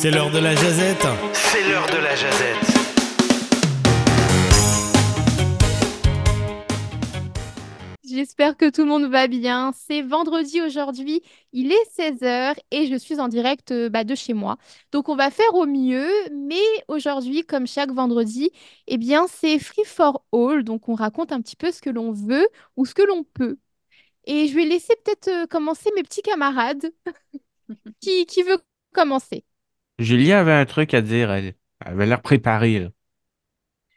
C'est l'heure de la jazette. C'est l'heure de la jazette. J'espère que tout le monde va bien. C'est vendredi aujourd'hui, il est 16h et je suis en direct euh, bah, de chez moi. Donc on va faire au mieux, mais aujourd'hui, comme chaque vendredi, eh bien c'est free for all. Donc on raconte un petit peu ce que l'on veut ou ce que l'on peut. Et je vais laisser peut-être euh, commencer mes petits camarades. qui, qui veut commencer? Julie avait un truc à dire, elle, elle avait l'air préparée. là.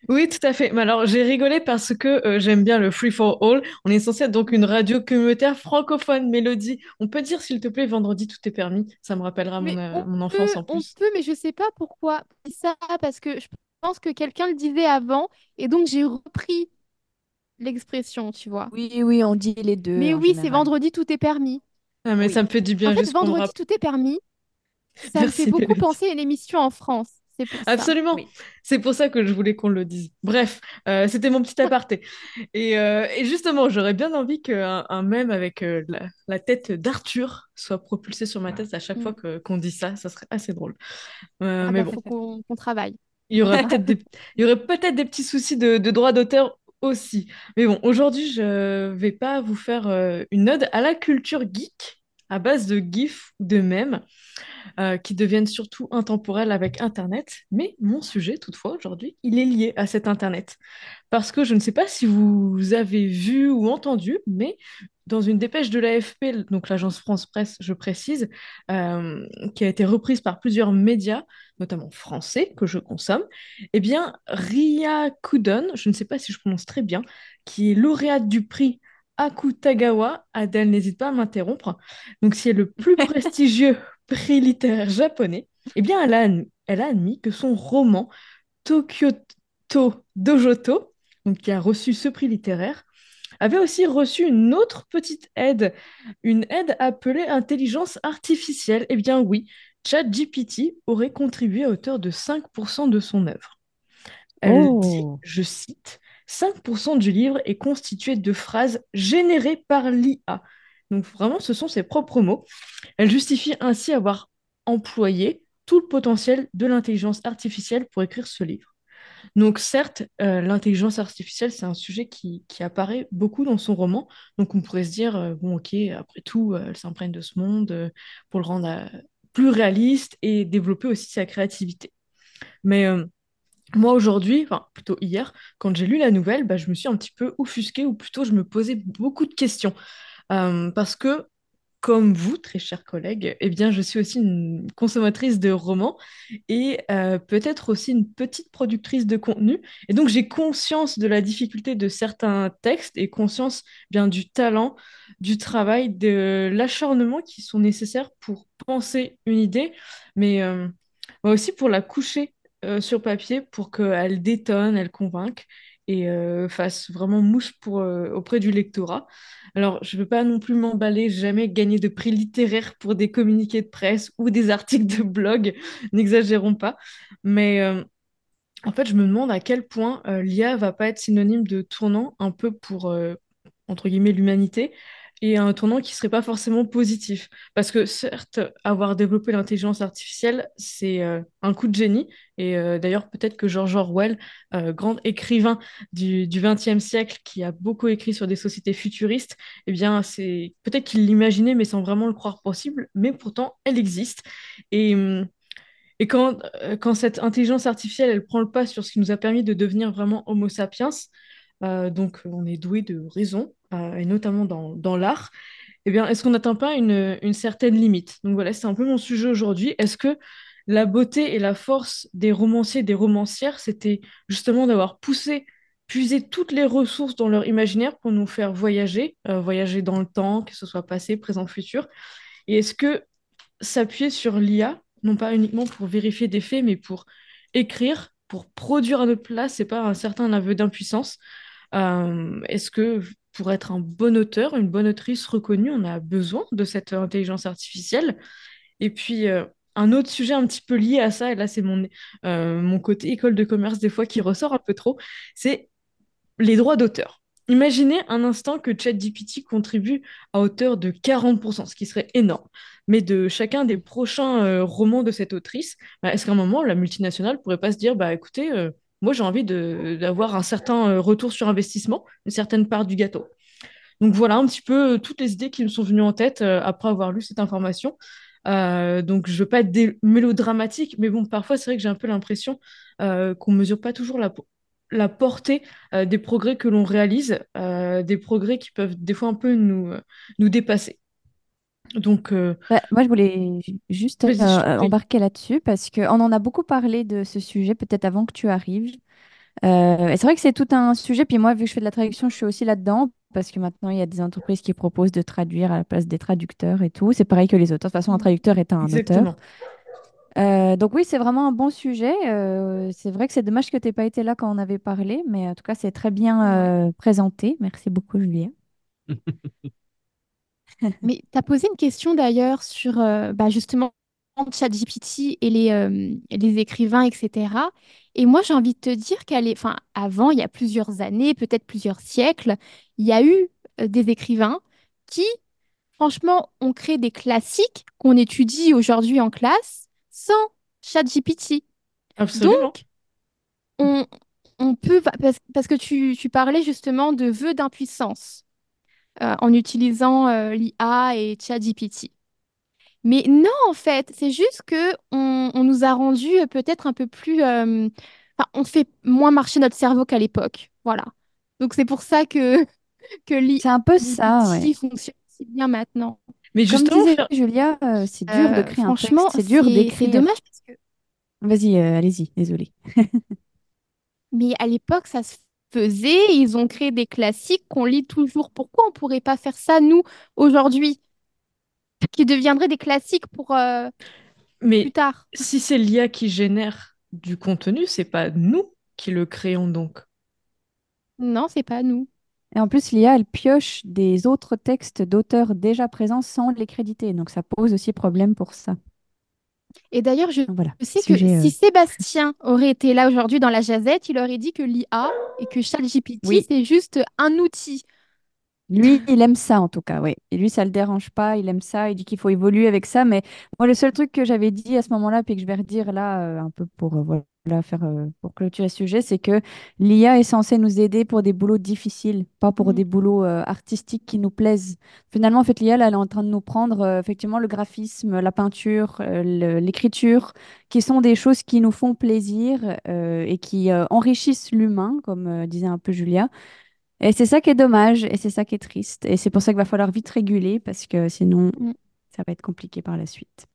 Oui, tout à fait. Mais alors, j'ai rigolé parce que euh, j'aime bien le Free for All. On est censé être donc une radio communautaire francophone, Mélodie. On peut dire, s'il te plaît, vendredi, tout est permis. Ça me rappellera mon, euh, on peut, enfance en on plus. peut, mais je sais pas pourquoi. Ça parce que je pense que quelqu'un le disait avant et donc j'ai repris l'expression, tu vois. Oui, oui, on dit les deux Mais en oui, c'est vendredi, tout est permis. Ah, mais Oui. ça me fait du En bien fait, juste qu'on me vendredi, tout est permis. Ça me fait beaucoup penser à une émission en France. C'est pour ça. Absolument. Oui. C'est pour ça que je voulais qu'on le dise. Bref, euh, c'était mon petit aparté. Et, euh, et justement, j'aurais bien envie qu'un un mème avec euh, la, la tête d'Arthur soit propulsé sur ma tête à chaque fois Mm. que, qu'on dit ça. Ça serait assez drôle. Euh, Ah mais bah, bon, faut qu'on qu'on travaille. il y aurait peut-être des, il y aurait peut-être des petits soucis de, de droit d'auteur aussi. Mais bon, aujourd'hui, je vais pas vous faire euh, une ode à la culture geek à base de gifs ou de mèmes euh, qui deviennent surtout intemporels avec Internet. Mais mon sujet, toutefois, aujourd'hui, il est lié à cet Internet. Parce que je ne sais pas si vous avez vu ou entendu, mais dans une dépêche de l'AFP, donc l'agence France Presse, je précise, euh, qui a été reprise par plusieurs médias, notamment français, que je consomme, eh bien, Ria Kudon, je ne sais pas si je prononce très bien, qui est lauréate du prix Akutagawa, Adèle n'hésite pas à m'interrompre, donc c'est le plus prestigieux prix littéraire japonais, eh bien, elle a, admis- elle a admis que son roman Tokyoto Dojoto, donc qui a reçu ce prix littéraire, avait aussi reçu une autre petite aide, une aide appelée intelligence artificielle. Eh bien oui, ChatGPT aurait contribué à hauteur de 5% de son œuvre. Elle dit, Oh. je cite, 5% du livre est constitué de phrases générées par l'IA. Donc vraiment, ce sont ses propres mots. Elle justifie ainsi avoir employé tout le potentiel de l'intelligence artificielle pour écrire ce livre. Donc certes, euh, l'intelligence artificielle, c'est un sujet qui, qui apparaît beaucoup dans son roman. Donc on pourrait se dire, euh, bon ok, après tout, euh, elle s'imprègne de ce monde pour le rendre plus réaliste et développer aussi sa créativité. Mais moi aujourd'hui, enfin plutôt hier, quand j'ai lu la nouvelle, bah, je me suis un petit peu offusquée, ou plutôt je me posais beaucoup de questions. Euh, parce que, comme vous, très chers collègues, eh bien, je suis aussi une consommatrice de romans et euh, peut-être aussi une petite productrice de contenu. Et donc, j'ai conscience de la difficulté de certains textes et conscience bien du talent, du travail, de l'acharnement qui sont nécessaires pour penser une idée, mais euh, aussi pour la coucher sur papier pour qu'elle détonne, elle convainque et euh, fasse vraiment mouche euh, auprès du lectorat. Alors, je ne veux pas non plus m'emballer, jamais gagner de prix littéraires pour des communiqués de presse ou des articles de blog, n'exagérons pas. Mais euh, en fait, je me demande à quel point euh, l'IA va pas être synonyme de tournant un peu pour, entre guillemets, l'humanité et un tournant qui serait pas forcément positif. Parce que certes, avoir développé l'intelligence artificielle, c'est euh, un coup de génie. Et euh, d'ailleurs, peut-être que George Orwell, euh, grand écrivain du, XXe siècle, qui a beaucoup écrit sur des sociétés futuristes, eh bien, c'est peut-être qu'il l'imaginait, mais sans vraiment le croire possible. Mais pourtant, elle existe. Et... hum, et quand, quand cette intelligence artificielle, elle prend le pas sur ce qui nous a permis de devenir vraiment Homo sapiens, donc on est doué de raison, euh, et notamment dans, dans l'art, eh bien, est-ce qu'on n'atteint pas une, une certaine limite? Donc voilà, c'est un peu mon sujet aujourd'hui. Est-ce que la beauté et la force des romanciers et des romancières, c'était justement d'avoir poussé, puisé toutes les ressources dans leur imaginaire pour nous faire voyager, euh, voyager dans le temps, que ce soit passé, présent, futur? Et est-ce que s'appuyer sur l'IA, non pas uniquement pour vérifier des faits, mais pour écrire, pour produire à notre place, c'est pas un certain aveu d'impuissance? Euh, est-ce que pour être un bon auteur, une bonne autrice reconnue, on a besoin de cette intelligence artificielle? Et puis, euh, un autre sujet un petit peu lié à ça, et là c'est mon, euh, mon côté école de commerce des fois qui ressort un peu trop, c'est les droits d'auteur. Imaginez un instant que ChatGPT contribue à hauteur de 40%, ce qui serait énorme. Mais de chacun des prochains romans de cette autrice, bah, est-ce qu'à un moment, la multinationale pourrait pas se dire, bah écoutez, moi j'ai envie d'avoir un certain euh, retour sur investissement, une certaine part du gâteau. Donc voilà un petit peu euh, toutes les idées qui me sont venues en tête euh, après avoir lu cette information. Donc je veux pas être mélodramatique, mais bon, parfois c'est vrai que j'ai un peu l'impression euh, qu'on mesure pas toujours la, po- la portée des progrès que l'on réalise, des progrès qui peuvent des fois un peu nous dépasser. Donc, euh, Bah, moi, je voulais ju- juste euh, embarquer là-dessus parce qu'on en a beaucoup parlé de ce sujet, peut-être avant que tu arrives. Euh, et c'est vrai que c'est tout un sujet. Puis moi, vu que je fais de la traduction, je suis aussi là-dedans parce que maintenant, il y a des entreprises qui proposent de traduire à la place des traducteurs et tout. C'est pareil que les auteurs. De toute façon, un traducteur est un auteur. Exactement. Euh, donc oui, c'est vraiment un bon sujet. Euh, c'est vrai que c'est dommage que tu n'aies pas été là quand on avait parlé, mais en tout cas, c'est très bien euh, présenté. Merci beaucoup, Julia. Mais tu as posé une question d'ailleurs sur euh, bah, justement ChatGPT et les, euh, les écrivains, etc. Et moi, j'ai envie de te dire est, enfin, avant, il y a plusieurs années, peut-être plusieurs siècles, il y a eu euh, des écrivains qui, franchement, ont créé des classiques qu'on étudie aujourd'hui en classe sans ChatGPT. Absolument. Donc, on, on peut, parce, parce que tu, tu parlais justement de vœux d'impuissance euh, en utilisant euh, l'IA et ChatGPT. Mais non, en fait, c'est juste que on, on nous a rendu euh, peut-être un peu plus... euh, enfin, on fait moins marcher notre cerveau qu'à l'époque. Voilà. Donc c'est pour ça que, que C'est un peu ça, ouais. l'IA fonctionne si bien maintenant. Mais Comme justement, disait faire- Julia, c'est dur de créer un texte, franchement, c'est dur d'écrire. C'est dommage parce que... Vas-y, allez-y, désolé. Mais à l'époque, ça se faisait. Ils ont créé des classiques qu'on lit toujours. Pourquoi on pourrait pas faire ça, nous, aujourd'hui, qui deviendraient des classiques pour euh, plus mais tard? si c'est l'IA qui génère du contenu, c'est pas nous qui le créons donc. Non, c'est pas nous. Et en plus, l'IA, elle pioche des autres textes d'auteurs déjà présents sans les créditer. Donc, ça pose aussi problème pour ça. Et d'ailleurs, je Voilà. sais que Sujet, euh, si Sébastien aurait été là aujourd'hui dans la jazette, il aurait dit que l'IA et que ChatGPT, Oui. c'est juste un outil. Lui, il aime ça en tout cas, oui. Et lui, ça le dérange pas, il aime ça, il dit qu'il faut évoluer avec ça. Mais moi, le seul truc que j'avais dit à ce moment-là, puis que je vais redire là, euh, un peu pour, euh, voilà, faire, euh, pour clôturer ce sujet, c'est que l'IA est censée nous aider pour des boulots difficiles, pas pour Mhm. des boulots artistiques qui nous plaisent. Finalement, en fait, l'IA, elle est en train de nous prendre effectivement le graphisme, la peinture, le- l'écriture, qui sont des choses qui nous font plaisir et qui enrichissent l'humain, comme disait un peu Julia. Et c'est ça qui est dommage et c'est ça qui est triste. Et c'est pour ça qu'il va falloir vite réguler parce que sinon, Mm. ça va être compliqué par la suite.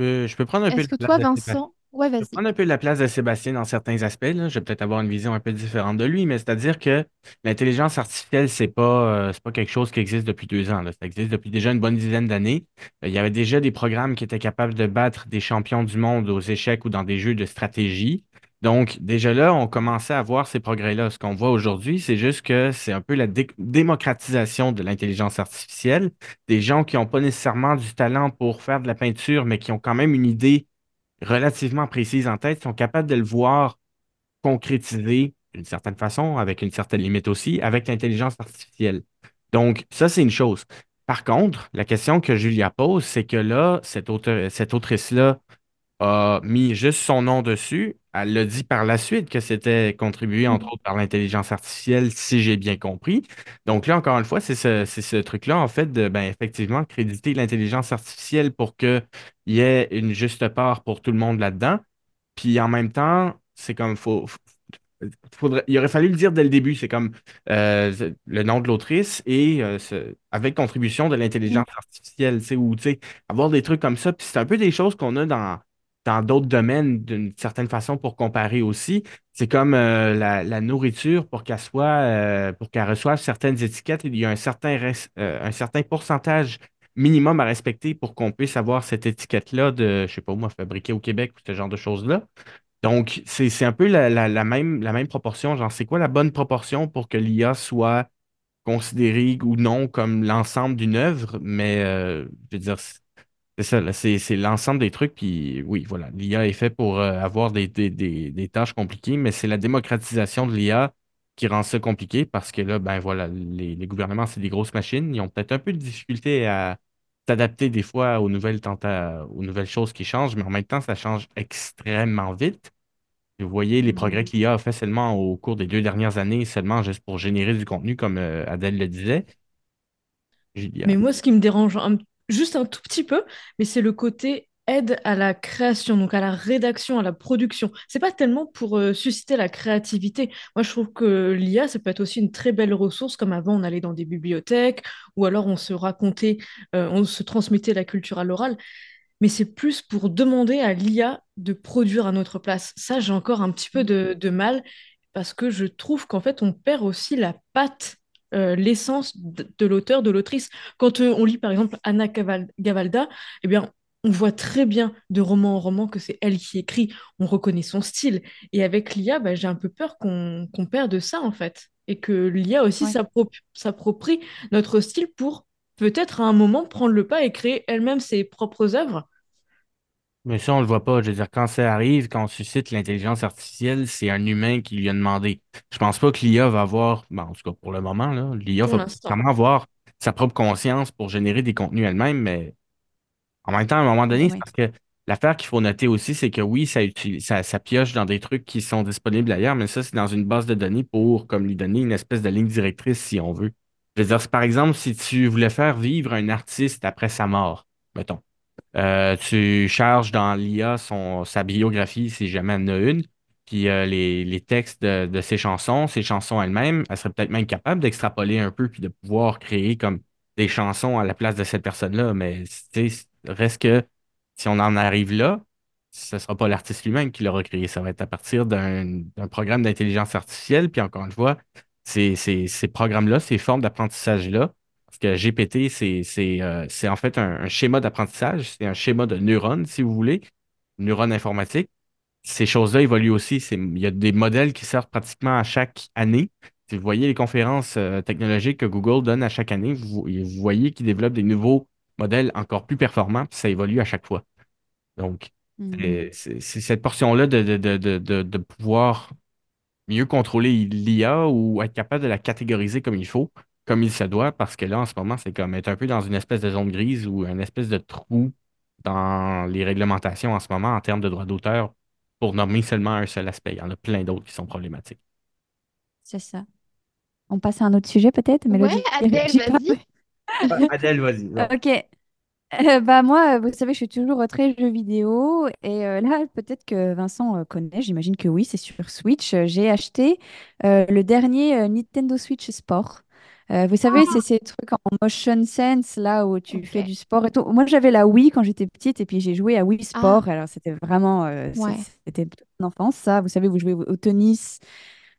Euh, je peux prendre un peu Est-ce que toi, place de Sébastien? Vincent... Ouais, Je vas-y. prendre un peu la place de Sébastien dans certains aspects, là. Je vais peut-être avoir une vision un peu différente de lui, mais c'est-à-dire que l'intelligence artificielle, c'est pas, euh, c'est pas quelque chose qui existe depuis deux ans, là. Ça existe depuis déjà une bonne dizaine d'années. Euh, Il y avait déjà des programmes qui étaient capables de battre des champions du monde aux échecs ou dans des jeux de stratégie. Donc, déjà là, on commençait à voir ces progrès-là. Ce qu'on voit aujourd'hui, c'est juste que c'est un peu la dé- démocratisation de l'intelligence artificielle. Des gens qui n'ont pas nécessairement du talent pour faire de la peinture, mais qui ont quand même une idée relativement précises en tête, sont capables de le voir concrétisé d'une certaine façon, avec une certaine limite aussi, avec l'intelligence artificielle. Donc, ça, c'est une chose. Par contre, la question que Julia pose, c'est que là, cette autrice-là a mis juste son nom dessus. Elle l'a dit par la suite que c'était contribué, entre autres, par l'intelligence artificielle, si j'ai bien compris. Donc là, encore une fois, c'est ce, truc-là, en fait, de, ben, effectivement, créditer l'intelligence artificielle pour qu'il y ait une juste part pour tout le monde là-dedans. Puis en même temps, c'est comme, faut, faut- faudrait, il aurait fallu le dire dès le début. C'est comme euh, le nom de l'autrice et euh, ce- avec contribution de l'intelligence artificielle, tu sais, ou tu sais, avoir des trucs comme ça. Puis c'est un peu des choses qu'on a dans, dans d'autres domaines d'une certaine façon pour comparer aussi. C'est comme euh, la, la nourriture pour qu'elle soit, euh, pour qu'elle reçoive certaines étiquettes, il y a un certain, euh, un certain pourcentage minimum à respecter pour qu'on puisse avoir cette étiquette-là de, je sais pas moi, fabriquée au Québec ou ce genre de choses-là. Donc, c'est, un peu la, la- la même, la même proportion. Genre, c'est quoi la bonne proportion pour que l'IA soit considérée ou non comme l'ensemble d'une œuvre? Mais, je veux dire, c'est ça, c'est, c'est l'ensemble des trucs. Puis, oui, voilà, l'IA est fait pour euh, avoir des, des, des, des tâches compliquées, mais c'est la démocratisation de l'IA qui rend ça compliqué parce que là, ben voilà, les, les gouvernements, c'est des grosses machines. Ils ont peut-être un peu de difficulté à s'adapter des fois aux nouvelles tenta- aux nouvelles choses qui changent, mais en même temps, ça change extrêmement vite. Vous voyez les progrès Mhm. que l'IA a fait seulement au cours des deux dernières années, seulement juste pour générer du contenu, comme euh, Adèle le disait. Mais Julia. moi, ce qui me dérange un- juste un tout petit peu, mais c'est le côté aide à la création, donc à la rédaction, à la production. C'est pas tellement pour euh, susciter la créativité. Moi, je trouve que l'IA, ça peut être aussi une très belle ressource, comme avant, on allait dans des bibliothèques, ou alors on se racontait, euh, on se transmettait la culture à l'oral. Mais c'est plus pour demander à l'IA de produire à notre place. Ça, j'ai encore un petit peu de, de mal, parce que je trouve qu'en fait, on perd aussi la patte euh, l'essence de, l'auteur, de l'autrice. Quand euh, on lit par exemple Anna Gaval- Gavalda, eh bien, on voit très bien de roman en roman que c'est elle qui écrit, on reconnaît son style. Et avec l'IA, bah, j'ai un peu peur qu'on qu'on perde ça en fait. Et que l'IA aussi Ouais. s'approprie notre style pour peut-être à un moment prendre le pas et créer elle-même ses propres œuvres. Mais ça, on le voit pas. Je veux dire, quand ça arrive, quand on suscite l'intelligence artificielle, c'est un humain qui lui a demandé. Je pense pas que l'IA va avoir, ben, en tout cas pour le moment, là, l'IA va vraiment avoir sa propre conscience pour générer des contenus elle-même, mais en même temps, à un moment donné, c'est parce que l'affaire qu'il faut noter aussi, c'est que oui, ça, utilise, ça, ça pioche dans des trucs qui sont disponibles ailleurs, mais ça, c'est dans une base de données pour comme lui donner une espèce de ligne directrice si on veut. Je veux dire, par exemple, si tu voulais faire vivre un artiste après sa mort, mettons. Euh, tu charges dans l'IA sa biographie, si jamais elle en a une, puis euh, les, textes de, ses chansons, ses chansons elles-mêmes, elle serait peut-être même capable d'extrapoler un peu, puis de pouvoir créer comme des chansons à la place de cette personne-là. Mais reste que si on en arrive là, ce ne sera pas l'artiste lui-même qui l'aura créé. Ça va être à partir d'un programme d'intelligence artificielle. Puis encore une fois, ces, ces, ces programmes-là, ces formes d'apprentissage-là, que GPT, c'est euh, c'est en fait un, un schéma d'apprentissage, c'est un schéma de neurones, si vous voulez, neurones informatiques. Ces choses-là évoluent aussi. Il y a des modèles qui sortent pratiquement à chaque année. Si vous voyez les conférences euh, technologiques que Google donne à chaque année, vous, vous voyez qu'ils développent des nouveaux modèles encore plus performants, puis ça évolue à chaque fois. Donc, Mhm. c'est cette portion-là de, de, de, de, de de pouvoir mieux contrôler l'IA ou être capable de la catégoriser comme il faut, comme il se doit, parce que là, en ce moment, c'est comme être un peu dans une espèce de zone grise ou une espèce de trou dans les réglementations en ce moment en termes de droits d'auteur pour nommer seulement un seul aspect. Il y en a plein d'autres qui sont problématiques. C'est ça. On passe à un autre sujet peut-être, Mélodie? Adèle, vas-y. Adèle, vas-y. Ok. Euh, bah moi, vous savez, je suis toujours très jeux vidéo et euh, là, peut-être que Vincent euh, connaît, j'imagine que oui, c'est sur Switch. J'ai acheté euh, le dernier euh, Nintendo Switch Sport. Euh, vous savez, c'est ces trucs en motion sense là où tu fais du sport et tout. Moi, j'avais la Wii quand j'étais petite et puis j'ai joué à Wii Ah, Sport. Alors, c'était vraiment, euh, ouais. c'était mon enfance, ça. Vous savez, vous jouez au tennis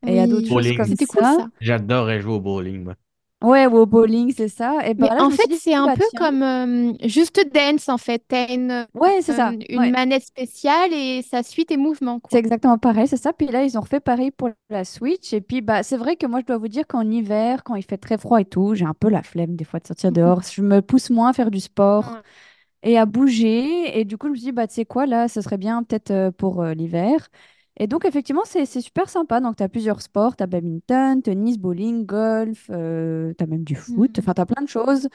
et à d'autres choses Bowling. comme C'était cool ça. ça. J'adorais jouer au bowling, moi. Ouais, ou au bowling, c'est ça. Et Mais là, en fait, c'est un bah peu tiens. comme euh, Just Dance en fait. T'as une, Ouais, c'est ça. une Ouais. manette spéciale et ça suit tes mouvements C'est exactement pareil, c'est ça. Puis là, ils ont refait pareil pour la Switch. Et puis, bah, c'est vrai que moi, je dois vous dire qu'en hiver, quand il fait très froid et tout, j'ai un peu la flemme des fois de sortir dehors. Je me pousse moins à faire du sport Ouais. et à bouger. Et du coup, je me suis dit, bah, tu sais quoi, là, ce serait bien peut-être euh, pour euh, l'hiver. Et donc, effectivement, c'est super sympa. Donc, tu as plusieurs sports. Tu as badminton, tennis, bowling, golf. tu as même du foot. Mhm. Enfin, tu as plein de choses.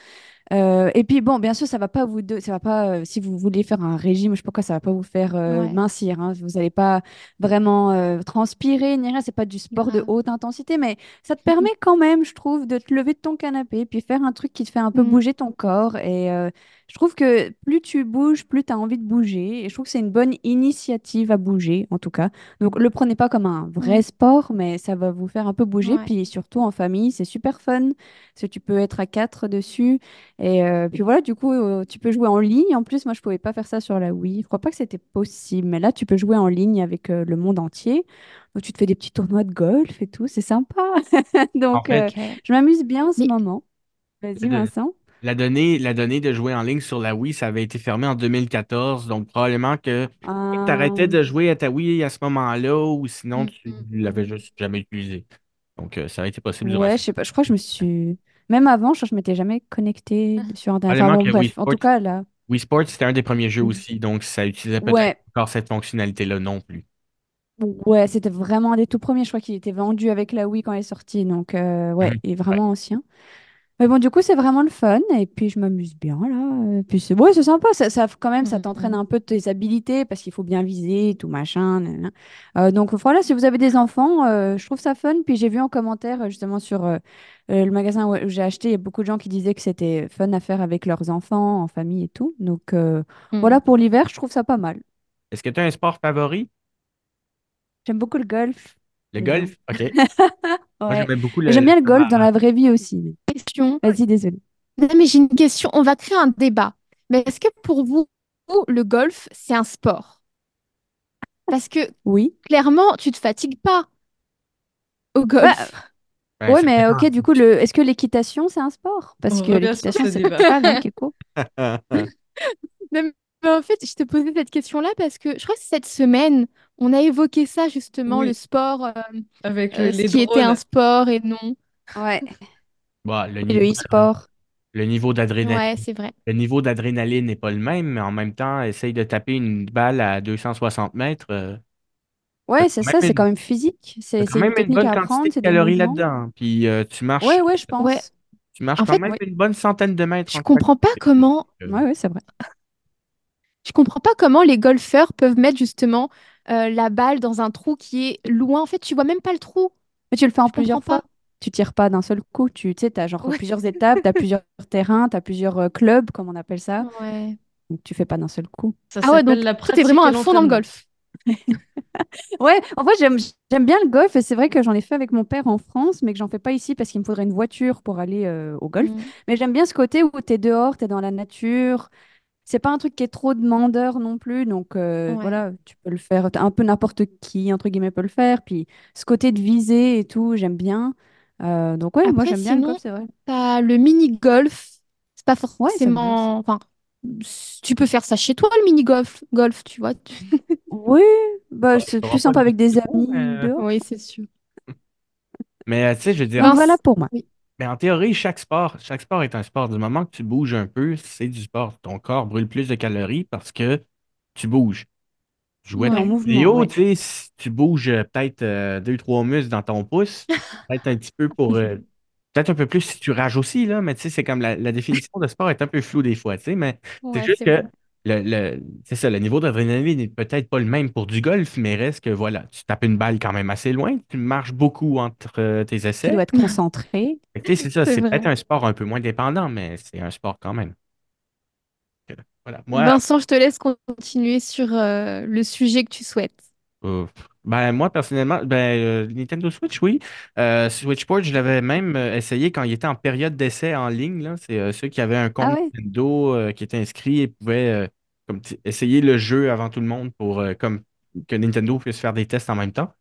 Euh, et puis bon, bien sûr, ça va pas vous deux, ça va pas euh, si vous voulez faire un régime, je sais pas quoi, ça va pas vous faire euh, Ouais, mincir. hein. Vous n'allez pas vraiment euh, transpirer ni rien. C'est pas du sport de haute intensité, mais ça te permet quand même, je trouve, de te lever de ton canapé puis faire un truc qui te fait un peu Mm. bouger ton corps. Et je trouve que plus tu bouges, plus tu as envie de bouger. Et je trouve que c'est une bonne initiative à bouger, en tout cas. Donc le prenez pas comme un vrai Mm. sport, mais ça va vous faire un peu bouger. Ouais. Puis surtout en famille, c'est super fun parce que tu peux être à quatre dessus. Et euh, puis voilà, du coup, euh, tu peux jouer en ligne. En plus, moi, je pouvais pas faire ça sur la Wii. Je crois pas que c'était possible. Mais là, tu peux jouer en ligne avec euh, le monde entier. Donc, tu te fais des petits tournois de golf et tout. C'est sympa. Donc, fait, je m'amuse bien en ce Mais moment. Vas-y, Vincent. la donnée, la donnée de jouer en ligne sur la Wii, ça avait été fermé en 2014, donc probablement que tu arrêtais de jouer à ta Wii à ce moment-là, ou sinon tu l'avais Mhm. juste jamais utilisé. Donc, ça a été possible ouais, je sais pas. Je crois que je me suis. Même avant, je je m'étais jamais connectée sur Internet. Enfin, bon, Wii. En tout Sports, cas, là. Wii Sports, c'était un des premiers jeux aussi, donc ça utilisait peut-être Ouais. encore cette fonctionnalité-là non plus. Ouais, c'était vraiment un des tout premiers. Je crois qu'il était vendu avec la Wii quand elle est sortie. Donc, euh, ouais, il est Ouais. vraiment ancien. Mais bon, du coup, c'est vraiment le fun. Et puis, je m'amuse bien, là. Et puis, c'est ouais, c'est sympa. Ça, ça, quand même, ça t'entraîne Mhm. un peu de tes habilités parce qu'il faut bien viser, tout machin. Euh, donc, voilà, si vous avez des enfants, euh, je trouve ça fun. Puis, j'ai vu en commentaire, justement, sur euh, le magasin où j'ai acheté, il y a beaucoup de gens qui disaient que c'était fun à faire avec leurs enfants, en famille et tout. Donc, euh, voilà, Mm. pour l'hiver, je trouve ça pas mal. Est-ce que tu as un sport favori? J'aime beaucoup le golf. Le golf? OK. Moi, Ouais. J'aime le bien le golf dans la vraie vie aussi. mais- Question. Vas-y, désolé. Non, mais j'ai une question. On va créer un débat. Mais est-ce que pour vous, le golf, c'est un sport? Parce que Oui. clairement, tu te fatigues pas au Bah, golf. Ben, ouais, mais ok, du coup, le... est-ce que l'équitation, c'est un sport? Parce On que l'équitation, ce c'est débat. pas avec Echo. Non, mais en fait, je te posais cette question-là parce que je crois que cette semaine, on a évoqué ça justement, le sport, euh, avec euh, ce qui était un sport et non. Ouais. Bon, le Et le niveau, e-sport. le niveau d'adrénaline, Ouais, c'est vrai. le niveau d'adrénaline n'est pas le même, mais en même temps, essaye de taper une balle à 260 mètres. euh, Ouais, c'est ça, c'est une, quand même physique. C'est quand une même une technique bonne à quantité apprendre, de c'est des calories là-dedans. Puis euh, tu marches, Ouais, ouais, je Ouais. pense. tu marches En quand fait, même Ouais, une bonne centaine de mètres je comprends pas comment, ouais, ouais, c'est vrai. je comprends pas comment les golfeurs peuvent mettre justement euh, la balle dans un trou qui est loin. En fait, tu vois même pas le trou. Mais tu le fais en Je plusieurs fois. pas. Tu tires pas d'un seul coup. Tu tu sais, t'as genre Ouais. plusieurs étapes, t'as plusieurs terrains, t'as plusieurs euh, clubs, comme on appelle ça. Ouais. Donc tu fais pas d'un seul coup. Ça Ah ouais, donc la pratique vraiment et à fond dans le golf. Ouais, en fait, j'aime j'aime bien le golf et c'est vrai que j'en ai fait avec mon père en France, mais que j'en fais pas ici parce qu'il me faudrait une voiture pour aller euh, au golf. Mm. Mais j'aime bien ce côté où tu es dehors, tu es dans la nature. C'est pas un truc qui est trop demandeur non plus, donc euh, Ouais. voilà, tu peux le faire. Un peu n'importe qui, entre guillemets, peut le faire. Puis ce côté de viser et tout, j'aime bien. Euh, donc ouais, moi j'aime bien le golf, c'est vrai. t'as le mini-golf. C'est pas Ouais, forcément. Enfin, tu peux faire ça chez toi, le mini-golf. Golf, tu vois. tu- Oui, bah, c'est plus pas sympa avec des amis mais, dehors. Oui, c'est sûr. mais euh, tu sais, je veux dire, voilà pour moi. oui. Mais en théorie, chaque sport, chaque sport est un sport. Du moment que tu bouges un peu, c'est du sport. Ton corps brûle plus de calories parce que tu bouges. en Ouais. mouvement, vidéo, ouais. tu sais, si tu bouges euh, peut-être euh, deux, trois muscles dans ton pouce, peut-être un petit peu pour. euh, peut-être un peu plus si tu rages aussi, là, mais tu sais, c'est comme la, la définition de sport est un peu floue des fois, tu sais, mais c'est Ouais, juste c'est que vrai. Le, le- c'est ça, le niveau d'adrénaline n'est peut-être pas le même pour du golf, mais reste que voilà, tu tapes une balle quand même assez loin, tu marches beaucoup entre euh, tes Tu essais. dois être concentré. Tu c'est ça, C'est peut-être un sport un peu moins dépendant, mais c'est un sport quand même. Que- Voilà. Moi, Vincent, je te laisse continuer sur euh, le sujet que tu souhaites. Ben, moi, personnellement, ben, euh, Nintendo Switch, oui. Euh, Switchport, je l'avais même euh, essayé quand il était en période d'essai en ligne. là. C'est euh, ceux qui avaient un Ah compte ouais? Nintendo euh, qui était inscrit et pouvaient euh, comme, t- essayer le jeu avant tout le monde pour euh, comme, que Nintendo puisse faire des tests en même temps.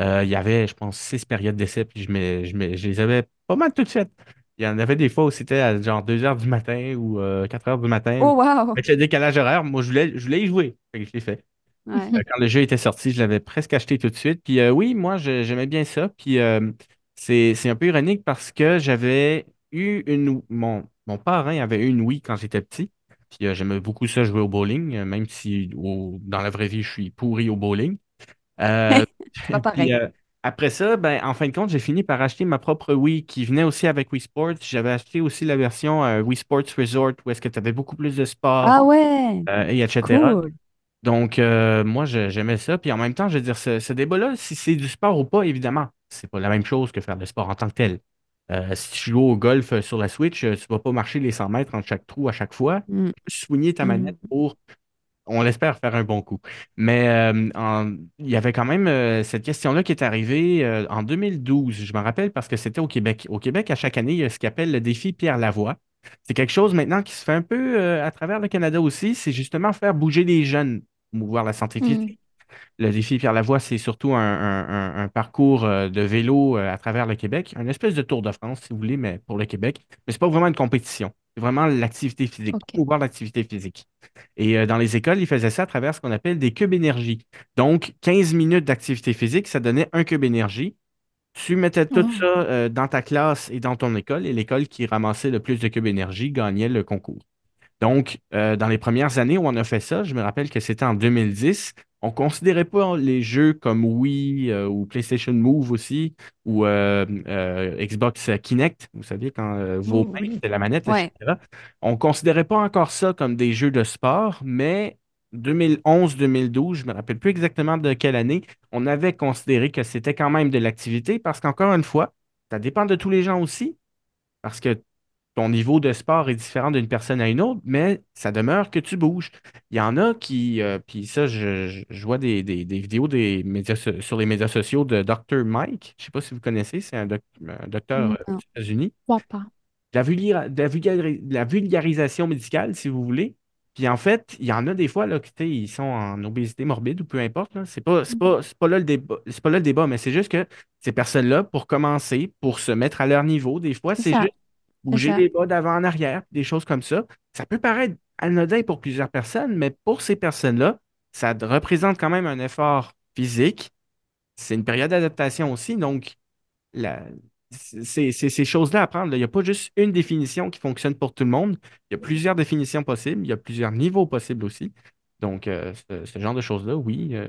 Euh, il y avait, je pense, six périodes d'essai, puis je, me- je, je les avais pas mal toutes faites. Il y en avait des fois où c'était à genre 2 heures du matin ou euh, 4 heures du matin. Oh waouh! Avec le décalage horaire, moi, je voulais, je voulais y jouer. Fait que je l'ai fait. Ouais. Euh, Quand le jeu était sorti, je l'avais presque acheté tout de suite. Puis euh, oui, moi, j'aimais bien ça. Puis euh, c'est, un peu ironique parce que j'avais eu une... Mon, mon parrain avait eu une Wii quand j'étais petit. Puis euh, j'aimais beaucoup ça jouer au bowling, même si au- dans la vraie vie, je suis pourri au bowling. Pas pareil. après ça, ben, en fin de compte, j'ai fini par acheter ma propre Wii qui venait aussi avec Wii Sports. J'avais acheté aussi la version Wii Sports Resort où est-ce que tu avais beaucoup plus de sport Ah ouais! et etc. Cool! Donc, euh, moi, j'aimais ça. Puis en même temps, je veux dire, ce, ce débat-là, si c'est du sport ou pas, évidemment, c'est pas la même chose que faire du sport en tant que tel. Euh, si tu joues au golf euh, sur la Switch, tu vas pas marcher les 100 mètres entre chaque trou à chaque fois. Mm. Soigner ta Mhm. manette pour, on l'espère, faire un bon coup. Mais euh, en- il y avait quand même cette question-là qui est arrivée en 2012. Je me rappelle parce que c'était au Québec. Au Québec, à chaque année, il y a ce qu'on appelle le défi Pierre Lavoie. C'est quelque chose maintenant qui se fait un peu à travers le Canada aussi. C'est justement faire bouger les jeunes, promouvoir la santé Mm. physique. Le défi Pierre Lavoie, c'est surtout un, un- parcours euh, de vélo euh, à travers le Québec, un espèce de Tour de France, si vous voulez, mais pour le Québec. Mais c'est pas vraiment une compétition. C'est vraiment l'activité physique, Ok. promouvoir l'activité physique. Et euh, dans les écoles, ils faisaient ça à travers ce qu'on appelle des cubes énergie. Donc, 15 minutes d'activité physique, ça donnait un cube énergie. Tu mettais tout Oh. ça euh, dans ta classe et dans ton école, et l'école qui ramassait le plus de cubes énergie gagnait le concours. Donc, euh, dans les premières années où on a fait ça, je me rappelle que c'était en 2010, On ne considérait pas les jeux comme Wii euh, ou PlayStation Move aussi, ou euh, Xbox Kinect, vous savez, quand vos Oh, mains, c'était la manette, Ouais. etc. On ne considérait pas encore ça comme des jeux de sport, mais 2011-2012, je ne me rappelle plus exactement de quelle année, on avait considéré que c'était quand même de l'activité parce qu'encore une fois, ça dépend de tous les gens aussi, parce que ton niveau de sport est différent d'une personne à une autre, mais ça demeure que tu bouges. Il y en a qui, euh, puis ça, je, vois des, des- des vidéos des médias so- sur les médias sociaux de Dr. Mike. Je ne sais pas si vous connaissez, c'est un, doc- un docteur euh, Non. aux États-Unis. La, de la la vulgarisation médicale, si vous voulez. Puis en fait, il y en a des fois là, sais, ils sont en obésité morbide ou peu importe. C'est pas, c'est pas, c'est pas là le débat, c'est pas là le débat, mais c'est juste que ces personnes-là, pour commencer, pour se mettre à leur niveau, des fois, C'est juste bouger les bas d'avant en arrière, des choses comme ça. Ça peut paraître anodin pour plusieurs personnes, mais pour ces personnes-là, ça représente quand même un effort physique. C'est une période d'adaptation aussi, donc la- c'est c'est ces choses-là à prendre. là. Il n'y a pas juste une définition qui fonctionne pour tout le monde. Il y a plusieurs définitions possibles, il y a plusieurs niveaux possibles aussi. Donc, euh, ce, ce genre de choses-là, oui, euh,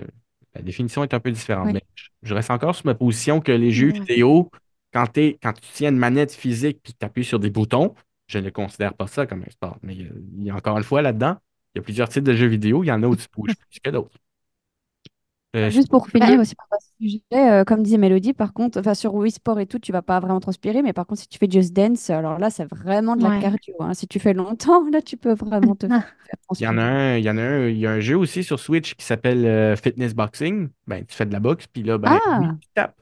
la définition est un peu différente. Oui. Mais je, je reste encore sur ma position que les jeux Ouais. vidéo, quand, tu tiens une manette physique puis tu appuies sur des boutons, je ne considère pas ça comme un sport. Mais il y a, il y a encore une fois là-dedans, il y a plusieurs types de jeux vidéo. Il y en a où tu bouges plus que d'autres. Euh, Juste pour Bah, finir aussi par ce sujet, euh, comme disait Mélodie, par contre, enfin sur Wii Sport et tout, tu vas pas vraiment transpirer, mais par contre, si tu fais Just Dance, alors là, c'est vraiment de la Ouais. cardio. hein. Si tu fais longtemps, là, tu peux vraiment te faire Il y en a transpirer. un, il y en a un, il y a un jeu aussi sur Switch qui s'appelle euh, Fitness Boxing. Ben, tu fais de la boxe, puis là, ben, oui, Ah, tu tapes.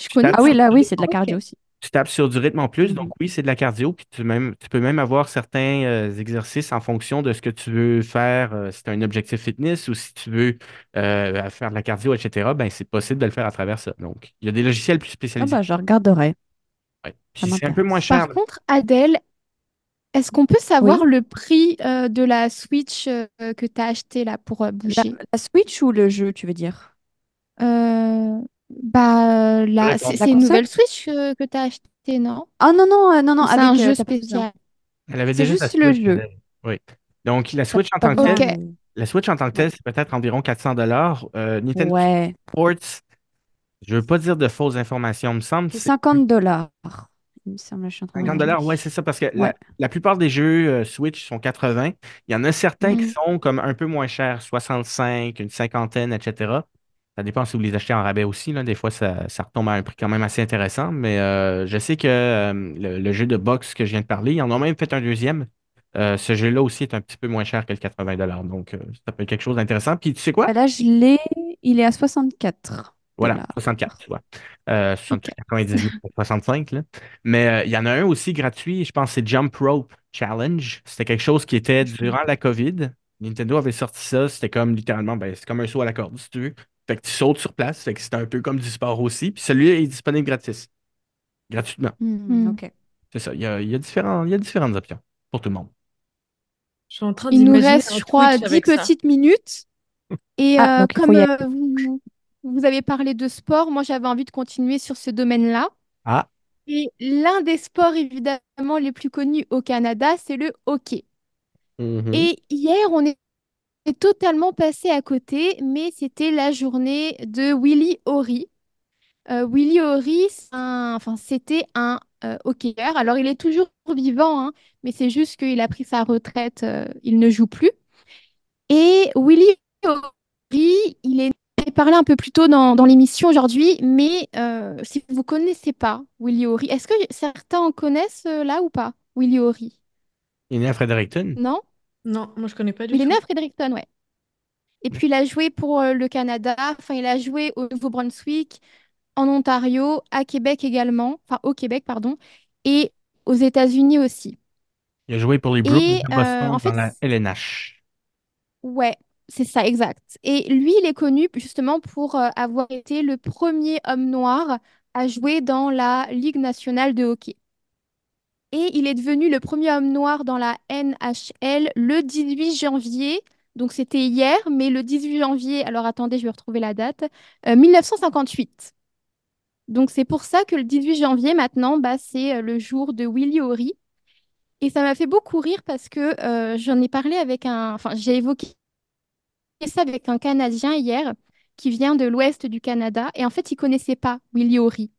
Je connais ah oui, là, oui, c'est de la cardio aussi. tu tapes sur du rythme en plus, donc Mhm. oui, c'est de la cardio, puis tu, même, tu peux même avoir certains euh, exercices en fonction de ce que tu veux faire, euh, si tu as un objectif fitness ou si tu veux euh, faire de la cardio, etc., ben, c'est possible de le faire à travers ça. Donc, il y a des logiciels plus Ah spécialisés. bah, je regarderai. Ouais. C'est un peu moins cher. Par contre, Adèle, est-ce qu'on peut Oui. savoir le prix euh, de la Switch euh, que tu as acheté là pour euh, La, bouger? la Switch ou le jeu, tu veux dire? Euh, bah, la... Ouais, c'est une nouvelle Switch que, que tu as acheté, non? Ah non, non, euh, non, non, c'est un avec, euh, jeu spécial? Elle avait C'est déjà juste le jeu. Oui. Donc, la Switch en tant que telle, la Switch en tant que telle, c'est peut-être environ 400 dollars. Nintendo Ouais, Sports, je veux pas dire de fausses informations, il me semble, c'est c'est 50 dollars. Il me semble, je suis en train de 50 regarder. dollars, ouais, c'est ça, parce que la, Ouais. la plupart des jeux euh, Switch sont 80. Il y en a certains qui Mm. sont comme un peu moins chers, 65, une cinquantaine, etc. Ça dépend si vous les achetez en rabais aussi. Là. Des fois, ça, ça retombe à un prix quand même assez intéressant. Mais euh, je sais que euh, le, le jeu de boxe que je viens de parler, ils en ont même fait un deuxième. Euh, ce jeu-là aussi est un petit peu moins cher que le 80 dollars. Donc, ça peut être quelque chose d'intéressant. Puis, tu sais quoi? Bah Là, je l'ai. Il est à 64 Voilà, dollars. 64, tu vois. Euh, 64, Ok. 98, 65, là. Mais euh, il y en a un aussi gratuit, je pense que c'est Jump Rope Challenge. C'était quelque chose qui était durant la COVID. Nintendo avait sorti ça, c'était comme littéralement, ben, c'est comme un saut à la corde, si tu veux. Fait que tu sautes sur place, fait que c'était un peu comme du sport aussi. Puis celui-là est disponible gratis, gratuitement. Hmm, Mm. ok. C'est ça, il y a, il y a différents, il y a différentes options pour tout le monde. Je suis en train Il nous reste, je crois, Twitch 10 avec ça. petites minutes. Et Ah, euh, comme euh, vous, vous avez parlé de sport, moi j'avais envie de continuer sur ce domaine-là. Ah, Et l'un des sports évidemment les plus connus au Canada, c'est le hockey. mhm. Et hier, on est totalement passé à côté, mais c'était la journée de Willie Horry. Euh, Willie Horry, enfin, c'était un euh, hockeyeur. Alors, il est toujours vivant, hein, mais c'est juste qu'il a pris sa retraite, euh, il ne joue plus. Et Willie Horry, il est j'ai parlé un peu plus tôt dans, dans l'émission aujourd'hui, mais euh, si vous ne connaissez pas Willie Horry, est-ce que certains en connaissent là ou pas, Willie Horry? Il est né à Fredericton. Non? Non, moi je connais pas du Il est tout. né à Fredericton, ouais. Et puis il a joué pour euh, le Canada, enfin il a joué au Nouveau-Brunswick, en Ontario, à Québec également, enfin au Québec, pardon, et aux États-Unis aussi. Il a joué pour les Et de euh, Boston en dans fait, la LNH. ouais, c'est ça, exact. Et lui, il est connu justement pour euh, avoir été le premier homme noir à jouer dans la Ligue nationale de hockey. Et il est devenu le premier homme noir dans la NHL le 18 janvier. Donc c'était hier, mais le 18 janvier, alors attendez, je vais retrouver la date, euh, 1958. Donc c'est pour ça que le 18 janvier, maintenant, bah, c'est euh, le jour de Willie Horry. Et ça m'a fait beaucoup rire parce que euh, j'en ai parlé avec un... Enfin, j'ai évoqué ça avec un Canadien hier qui vient de l'ouest du Canada et en fait, il connaissait pas Willy Horry.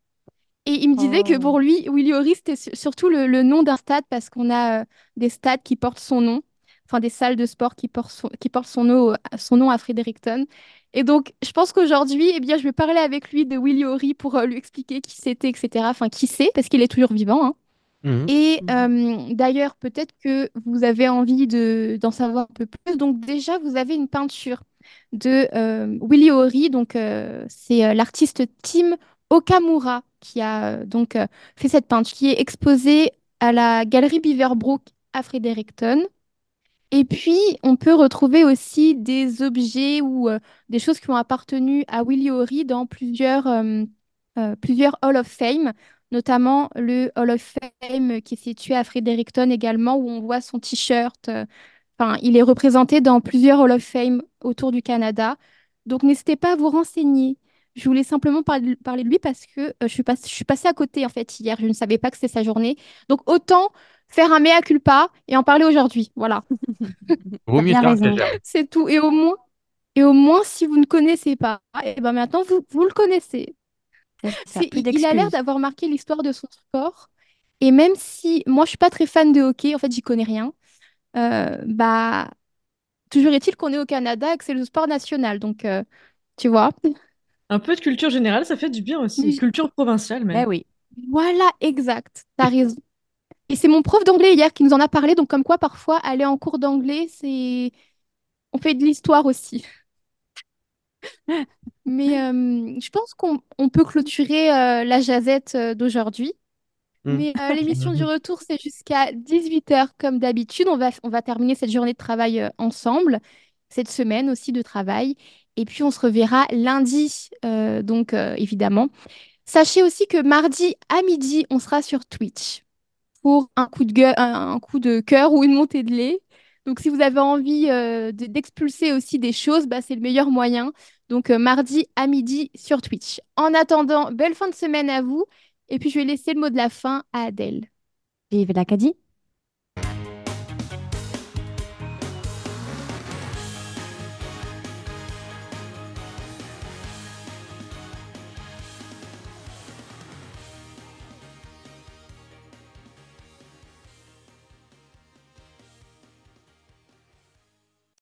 Et il me disait que Oh. pour lui, Willy Horry, c'était su- surtout le, le nom d'un stade parce qu'on a euh, des stades qui portent son nom, enfin des salles de sport qui portent son, qui portent son nom, son nom à Fredericton. Et donc, je pense qu'aujourd'hui, eh bien, je vais parler avec lui de Willy Horry pour euh, lui expliquer qui c'était, etc. Enfin, qui c'est, parce qu'il est toujours vivant. hein. Mhm. Et euh, d'ailleurs, peut-être que vous avez envie de, d'en savoir un peu plus. Donc déjà, vous avez une peinture de euh, Willy Horry. Donc euh, c'est euh, l'artiste Tim Okamura qui a euh, donc euh, fait cette peinture, qui est exposée à la galerie Beaverbrook à Fredericton. Et puis, on peut retrouver aussi des objets ou euh, des choses qui ont appartenu à Willy Horry dans plusieurs, plusieurs Hall of Fame, notamment le Hall of Fame qui est situé à Fredericton également, où on voit son t-shirt. Enfin, il est représenté dans plusieurs Hall of Fame autour du Canada. Donc, n'hésitez pas à vous renseigner. Je voulais simplement parler, parler de lui parce que euh, je suis, pass- je suis passée à côté en fait hier. Je ne savais pas que c'était sa journée. Donc, autant faire un mea culpa et en parler aujourd'hui. Voilà. C'est tout. Et au moins, et au moins, si vous ne connaissez pas, et ben maintenant vous, vous le connaissez. Il, il a l'air d'avoir marqué l'histoire de son sport. Et même si moi je suis pas très fan de hockey, en fait j'y connais rien, euh, bah toujours est-il qu'on est au Canada et que c'est le sport national. Donc euh, tu vois. Un peu de culture générale, ça fait du bien aussi. Oui. Culture provinciale Ben même. oui. Voilà, exact. T'as raison. Et c'est mon prof d'anglais hier qui nous en a parlé. Donc comme quoi parfois aller en cours d'anglais, c'est on fait de l'histoire aussi. Mais euh, je pense qu'on on peut clôturer euh, la jazette euh, d'aujourd'hui. Mm. Mais euh, l'émission du retour, c'est jusqu'à 18h comme d'habitude. On va, on va terminer cette journée de travail euh, ensemble, cette semaine aussi de travail. Et puis on se reverra lundi, euh, donc euh, évidemment. Sachez aussi que mardi à midi, on sera sur Twitch pour un coup de cœur ou une montée de lait. Donc, si vous avez envie euh, de- d'expulser aussi des choses, bah, c'est le meilleur moyen. Donc, mardi à midi sur Twitch. En attendant, belle fin de semaine à vous. Et puis, je vais laisser le mot de la fin à Adèle. Vive l'Acadie.